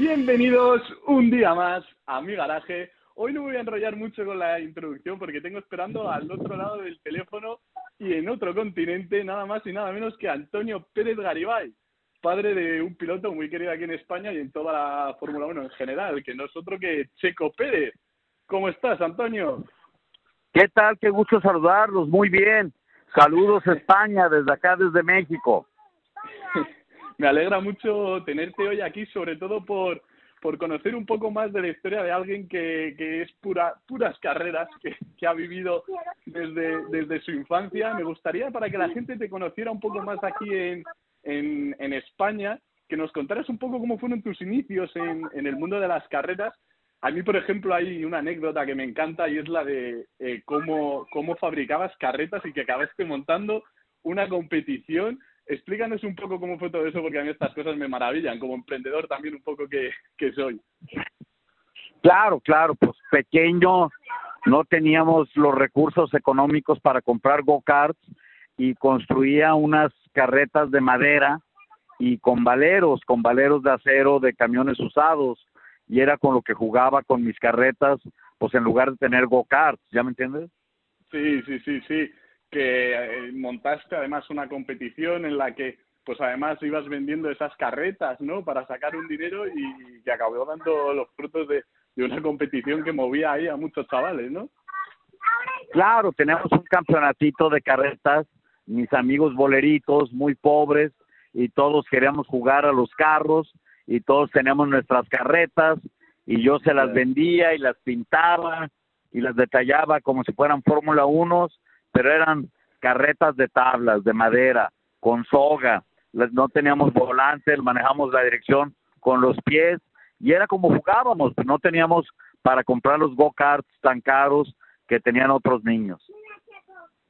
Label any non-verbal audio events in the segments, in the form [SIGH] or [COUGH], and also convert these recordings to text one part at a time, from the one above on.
Bienvenidos un día más a mi garaje. Hoy no voy a enrollar mucho con la introducción porque tengo esperando al otro lado del teléfono y en otro continente nada más y nada menos que Antonio Pérez Garibay, padre de un piloto muy querido aquí en España y en toda la Fórmula 1 en general, que no es otro que Checo Pérez. ¿Cómo estás, Antonio? ¿Qué tal? Qué gusto saludarlos. Muy bien. Saludos España desde acá, desde México. Me alegra mucho tenerte hoy aquí, sobre todo por, por conocer un poco más de la historia de alguien que, que es pura, puras carreras, que, que ha vivido desde, desde su infancia. Me gustaría, para que la gente te conociera un poco más aquí en, en, en España, que nos contaras un poco cómo fueron tus inicios en, en el mundo de las carreras a mí, por ejemplo, hay una anécdota que me encanta y es la de eh, cómo, cómo fabricabas carretas y que acabaste montando una competición. Explícanos un poco cómo fue todo eso, porque a mí estas cosas me maravillan, como emprendedor también un poco que, que soy. Claro, claro, pues pequeño, no teníamos los recursos económicos para comprar go-karts y construía unas carretas de madera y con valeros, con valeros de acero de camiones usados y era con lo que jugaba con mis carretas, pues en lugar de tener go-karts, ¿ya me entiendes? Sí, sí, sí, sí, que eh, montaste además una competición en la que pues además ibas vendiendo esas carretas, ¿no? Para sacar un dinero y que acabó dando los frutos de, de una competición que movía ahí a muchos chavales, ¿no? Claro, tenemos un campeonatito de carretas, mis amigos boleritos, muy pobres, y todos queríamos jugar a los carros, y todos teníamos nuestras carretas y yo se las vendía y las pintaba y las detallaba como si fueran Fórmula 1, pero eran carretas de tablas, de madera, con soga, no teníamos volantes, manejamos la dirección con los pies y era como jugábamos, no teníamos para comprar los go-karts tan caros que tenían otros niños.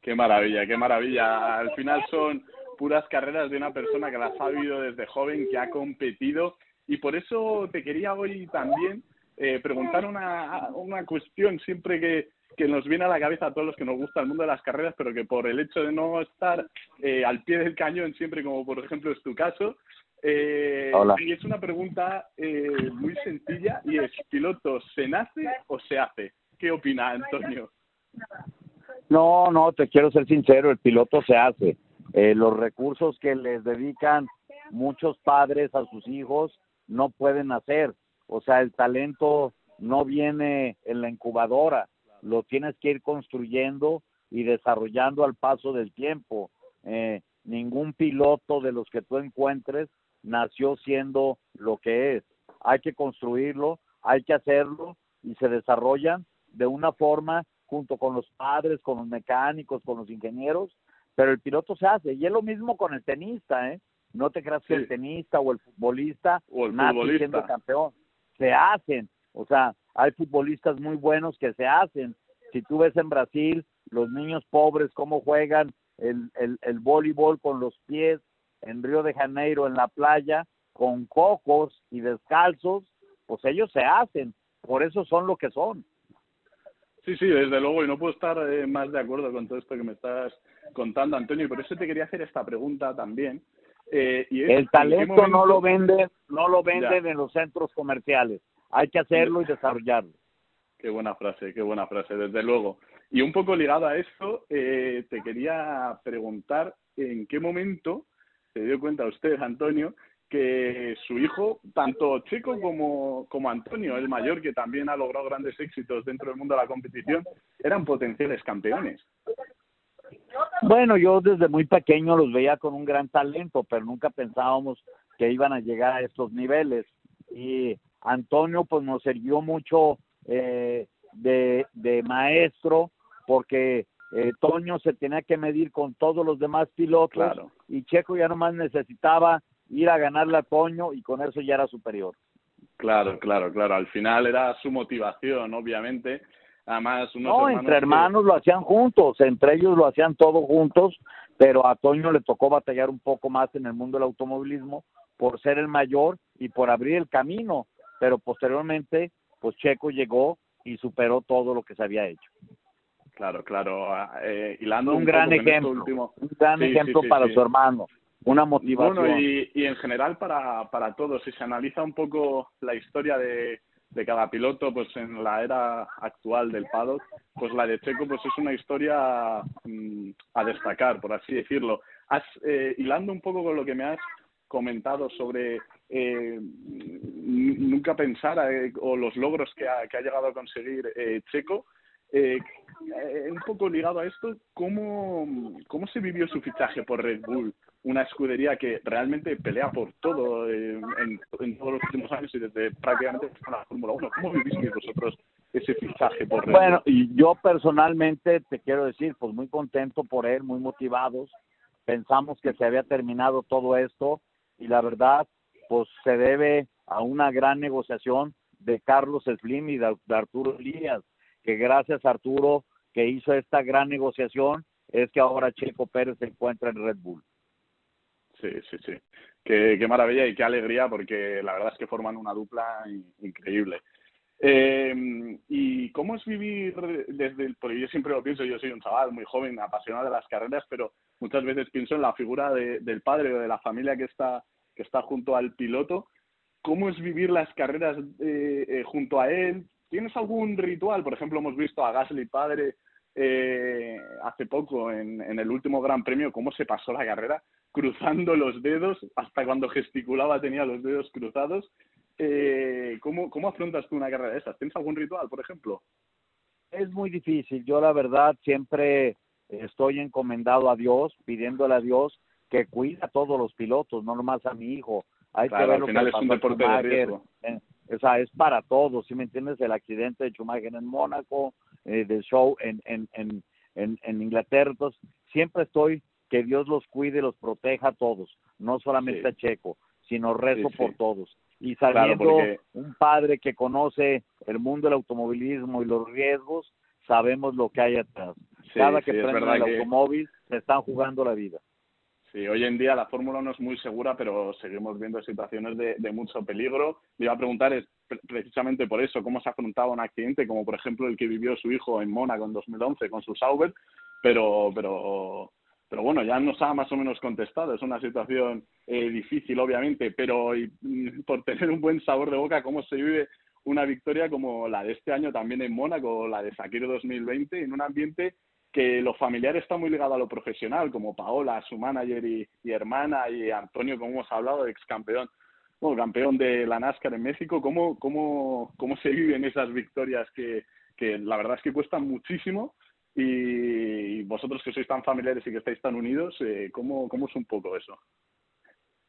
Qué maravilla, qué maravilla. Al final son puras carreras de una persona que las ha vivido desde joven, que ha competido y por eso te quería hoy también eh, preguntar una, una cuestión siempre que, que nos viene a la cabeza a todos los que nos gusta el mundo de las carreras, pero que por el hecho de no estar eh, al pie del cañón siempre, como por ejemplo es tu caso, eh, y es una pregunta eh, muy sencilla y es, ¿piloto se nace o se hace? ¿Qué opina Antonio? No, no, te quiero ser sincero, el piloto se hace. Eh, los recursos que les dedican muchos padres a sus hijos no pueden hacer. O sea, el talento no viene en la incubadora, lo tienes que ir construyendo y desarrollando al paso del tiempo. Eh, ningún piloto de los que tú encuentres nació siendo lo que es. Hay que construirlo, hay que hacerlo y se desarrollan de una forma junto con los padres, con los mecánicos, con los ingenieros, pero el piloto se hace. Y es lo mismo con el tenista, ¿eh? No te creas que el tenista o el futbolista o el nace siendo campeón. Se hacen. O sea, hay futbolistas muy buenos que se hacen. Si tú ves en Brasil, los niños pobres, cómo juegan el, el, el voleibol con los pies en Río de Janeiro, en la playa, con cocos y descalzos, pues ellos se hacen. Por eso son lo que son. Sí, sí, desde luego, y no puedo estar eh, más de acuerdo con todo esto que me estás contando, Antonio, y por eso te quería hacer esta pregunta también, eh, y el talento no lo venden, no lo venden en los centros comerciales. Hay que hacerlo y desarrollarlo. Qué buena frase, qué buena frase, desde luego. Y un poco ligado a esto, eh, te quería preguntar en qué momento se dio cuenta usted, Antonio, que su hijo, tanto Checo como, como Antonio, el mayor, que también ha logrado grandes éxitos dentro del mundo de la competición, eran potenciales campeones. Bueno, yo desde muy pequeño los veía con un gran talento, pero nunca pensábamos que iban a llegar a estos niveles. Y Antonio pues nos sirvió mucho eh, de, de maestro porque eh, Toño se tenía que medir con todos los demás pilotos y Checo ya nomás necesitaba ir a ganarle a Toño y con eso ya era superior. Claro, claro, claro. Al final era su motivación, obviamente, Además, no, entre hermanos lo hacían juntos, entre ellos lo hacían todos juntos, pero a Toño le tocó batallar un poco más en el mundo del automovilismo por ser el mayor y por abrir el camino, pero posteriormente, pues Checo llegó y superó todo lo que se había hecho. Claro, claro. Eh, hilando un, gran ejemplo, un gran ejemplo para su hermano. una motivación. Bueno, y, y en general para, para todos, si se analiza un poco la historia de, de cada piloto, pues en la era actual del paddock, pues la de Checo pues es una historia mm, a destacar, por así decirlo. Has, eh, hilando un poco con lo que me has comentado sobre eh, nunca pensar eh, o los logros que ha, llegado a conseguir eh, Checo, eh, un poco ligado a esto, ¿cómo, ¿cómo se vivió su fichaje por Red Bull? Una escudería que realmente pelea por todo en, en, todos los últimos años y desde prácticamente la Fórmula 1. ¿Cómo viviste vosotros ese fichaje por Red Bueno, y yo personalmente te quiero decir, pues muy contento por él, muy motivados. Pensamos que se había terminado todo esto y la verdad, pues se debe a una gran negociación de Carlos Slim y de, Arturo Elías que gracias a Arturo que hizo esta gran negociación es que ahora Checo Pérez se encuentra en Red Bull. Sí, sí, sí. Qué, qué maravilla y qué alegría porque la verdad es que forman una dupla increíble. Eh, ¿Y cómo es vivir desde el, porque yo siempre lo pienso, yo soy un chaval muy joven, apasionado de las carreras, pero muchas veces pienso en la figura de, del padre o de la familia que está, que está junto al piloto. ¿Cómo es vivir las carreras eh, eh, junto a él? ¿Tienes algún ritual? Por ejemplo, hemos visto a Gasly padre eh, hace poco en, el último Gran Premio cómo se pasó la carrera cruzando los dedos, hasta cuando gesticulaba tenía los dedos cruzados. Eh, ¿cómo, ¿Cómo afrontas tú una carrera de esas? ¿Tienes algún ritual, por ejemplo? Es muy difícil. Yo la verdad siempre estoy encomendado a Dios, pidiéndole a Dios que cuida a todos los pilotos, no nomás a mi hijo. Hay claro, que ver al lo final que es un deporte de riesgo. Eh, o sea, es para todos, ¿sí me entiendes? El accidente de Schumacher en Mónaco, eh, del show en, en, en, en, en Inglaterra. Entonces, siempre estoy que Dios los cuide y los proteja a todos, no solamente Sí. a Checo, sino rezo Sí, sí. por todos. Y Claro, sabiendo porque- un padre que conoce el mundo del automovilismo y los riesgos, sabemos lo que hay atrás. Cada que es prende verdad el que- automóvil, se están jugando la vida. Sí, hoy en día la Fórmula 1 es muy segura, pero seguimos viendo situaciones de, de mucho peligro. Le iba a preguntar es pre- precisamente por eso, cómo se afrontaba un accidente, como por ejemplo el que vivió su hijo en Mónaco en 2011 con su Sauber, pero, pero, pero bueno, ya nos ha más o menos contestado. Es una situación eh, difícil, obviamente, pero mm, por tener un buen sabor de boca, cómo se vive una victoria como la de este año también en Mónaco, la de Sakiro 2020, en un ambiente que lo familiar está muy ligado a lo profesional, como Paola, su manager y, hermana, y Antonio, como hemos hablado, ex campeón, bueno, campeón de la NASCAR en México. ¿Cómo, cómo, cómo se viven esas victorias que, que la verdad es que cuestan muchísimo? Y vosotros que sois tan familiares y que estáis tan unidos, eh, ¿cómo, ¿cómo es un poco eso?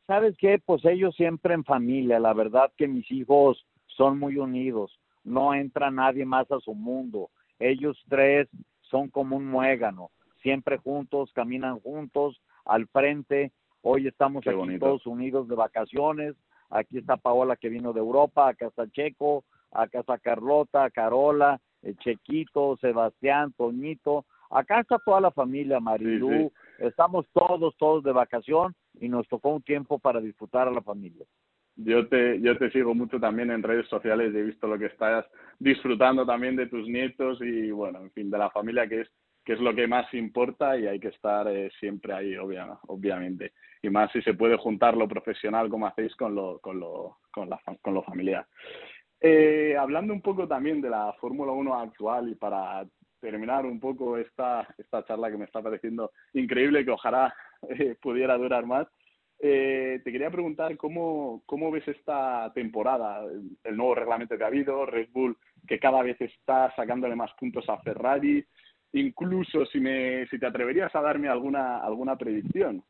¿Sabes qué? Pues ellos siempre en familia. La verdad que mis hijos son muy unidos. No entra nadie más a su mundo. Ellos tres son como un muégano. Siempre juntos, caminan juntos, al frente. Hoy estamos Qué aquí bonito. todos unidos de vacaciones. Aquí está Paola que vino de Europa, acá está Checo, acá está Carlota, Carola, el Chequito, Sebastián, Toñito. Acá está toda la familia, Marilú. Estamos todos, todos de vacación y nos tocó un tiempo para disfrutar a la familia. Yo te, yo te sigo mucho también en redes sociales y he visto lo que estás disfrutando también de tus nietos y, bueno, en fin, de la familia que es que es lo que más importa y hay que estar eh, siempre ahí, obvia, obviamente. Y más si se puede juntar lo profesional como hacéis con lo, con lo, con la, con lo familiar. Eh, hablando un poco también de la Fórmula 1 actual y para terminar un poco esta, esta charla que me está pareciendo increíble, que ojalá eh, pudiera durar más, eh, te quería preguntar cómo, cómo ves esta temporada, el nuevo reglamento que ha habido, Red Bull que cada vez está sacándole más puntos a Ferrari, incluso si me si te atreverías a darme alguna alguna predicción,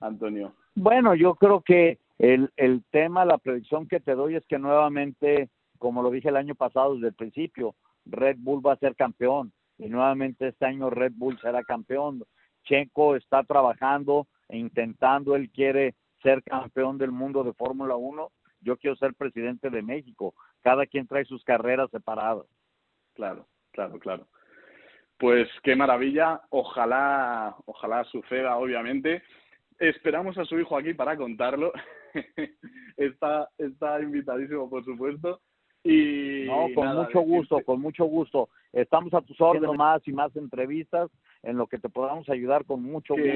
Antonio. Bueno, yo creo que el, el tema, la predicción que te doy es que nuevamente, como lo dije el año pasado desde el principio, Red Bull va a ser campeón y nuevamente este año Red Bull será campeón. Checo está trabajando e intentando, él quiere ser campeón del mundo de Fórmula 1. Yo quiero ser presidente de México. Cada quien trae sus carreras separadas. Claro, claro, claro. Pues qué maravilla. Ojalá, ojalá suceda, obviamente. Esperamos a su hijo aquí para contarlo. [LAUGHS] está, está invitadísimo, por supuesto. Y no, con mucho gusto, con mucho gusto. Estamos a tus órdenes más y más entrevistas en lo que te podamos ayudar con mucho gusto.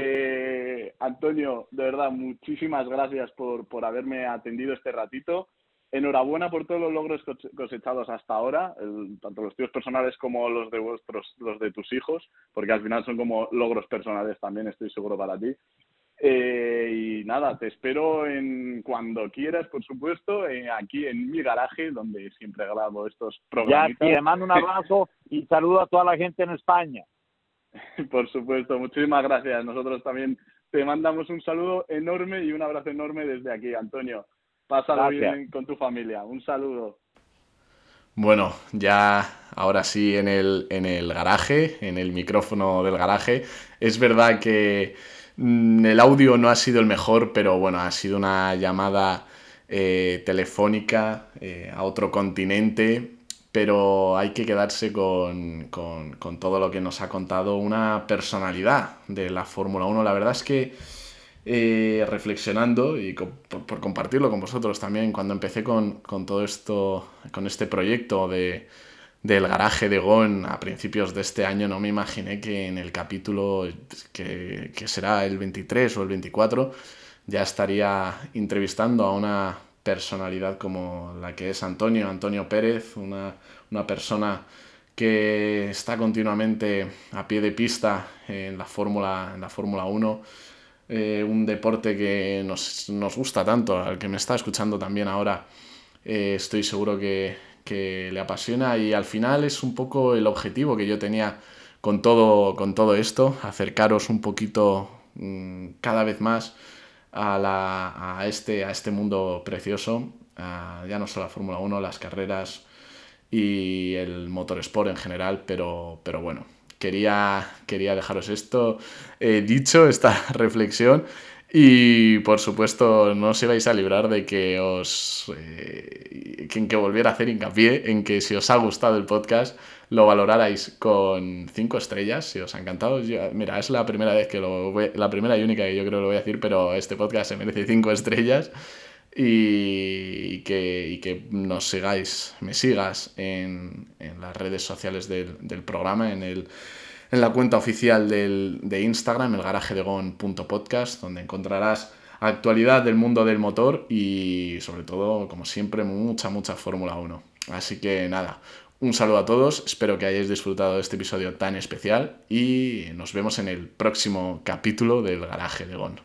Antonio, de verdad, muchísimas gracias por, por haberme atendido este ratito. Enhorabuena por todos los logros cosechados hasta ahora, tanto los tíos personales como los de vuestros, los de tus hijos, porque al final son como logros personales también, estoy seguro para ti. Eh, y nada, te espero en cuando quieras, por supuesto, eh, aquí en mi garaje, donde siempre grabo estos programas. Ya, te mando un abrazo y saludo a toda la gente en España. [LAUGHS] por supuesto, muchísimas gracias. Nosotros también te mandamos un saludo enorme y un abrazo enorme desde aquí, Antonio. Pásalo bien con tu familia. Un saludo. Bueno, ya ahora sí en el, en el garaje, en el micrófono del garaje. Es verdad que Mm, el audio no ha sido el mejor, pero bueno, ha sido una llamada eh, telefónica eh, a otro continente, pero hay que quedarse con, todo lo que nos ha contado una personalidad de la Fórmula 1. La verdad es que eh, reflexionando y por, compartirlo con vosotros también, cuando empecé con, con todo esto, con este proyecto de del garaje de Gon a principios de este año, no me imaginé que en el capítulo que, será el 23 o el 24 ya estaría entrevistando a una personalidad como la que es Antonio, Antonio Pérez, una, persona que está continuamente a pie de pista en la Fórmula, en la Fórmula 1, eh, un deporte que nos, gusta tanto, al que me está escuchando también ahora, eh, estoy seguro que, que le apasiona. Y al final es un poco el objetivo que yo tenía con todo, con todo esto, acercaros un poquito mm, cada vez más a, la, a, este, a este mundo precioso, ya no solo la Fórmula 1, las carreras y el motorsport en general, pero, pero bueno, quería, quería dejaros esto. Dicho, esta [LAUGHS] reflexión y por supuesto, no os ibais a librar de que os. Eh, en que volviera a hacer hincapié en que si os ha gustado el podcast, lo valorarais con cinco estrellas, si os ha encantado. mira, es la primera vez que lo voy, la primera y única que yo creo que lo voy a decir, pero este podcast se merece cinco estrellas. Y, que, y que, nos sigáis, me sigas en, en las redes sociales del, del programa, en el en la cuenta oficial de Instagram, el garaje de podcast, donde encontrarás actualidad del mundo del motor y sobre todo, como siempre, mucha, mucha Fórmula 1. Así que nada, un saludo a todos, espero que hayáis disfrutado de este episodio tan especial y nos vemos en el próximo capítulo del garaje de Gon.